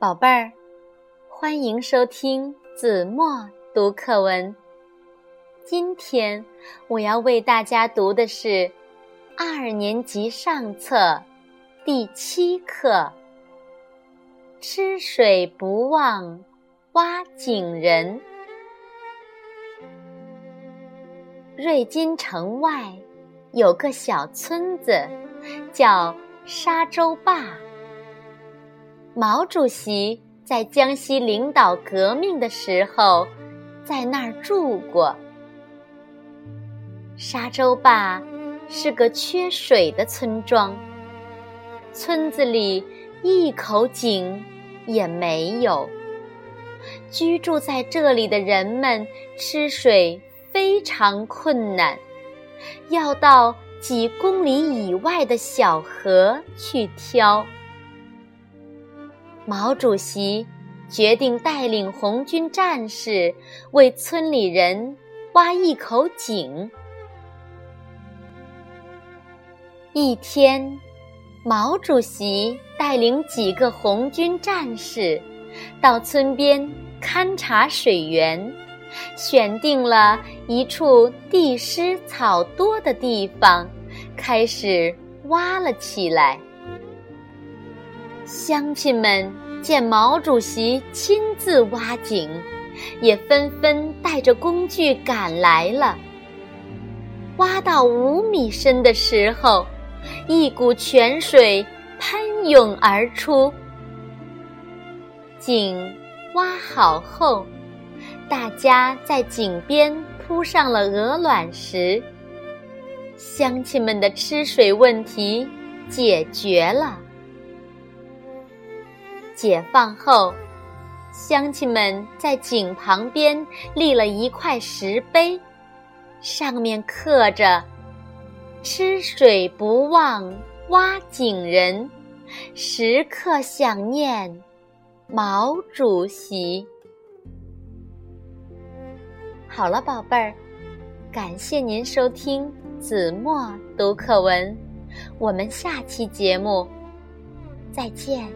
宝贝儿，欢迎收听子墨读课文。今天我要为大家读的是二年级上册第七课《吃水不忘挖井人》。瑞金城外有个小村子，叫沙洲坝。毛主席在江西领导革命的时候，在那儿住过。沙洲坝是个缺水的村庄，村子里一口井也没有。居住在这里的人们吃水非常困难，要到几公里以外的小河去挑。毛主席决定带领红军战士为村里人挖一口井。一天，毛主席带领几个红军战士到村边勘察水源，选定了一处地湿草多的地方，开始挖了起来。乡亲们见毛主席亲自挖井，也纷纷带着工具赶来了。挖到五米深的时候，一股泉水喷涌而出。井挖好后，大家在井边铺上了鹅卵石，乡亲们的吃水问题解决了。解放后，乡亲们在井旁边立了一块石碑，上面刻着“吃水不忘挖井人，时刻想念毛主席”。好了，宝贝儿，感谢您收听子墨读课文，我们下期节目再见。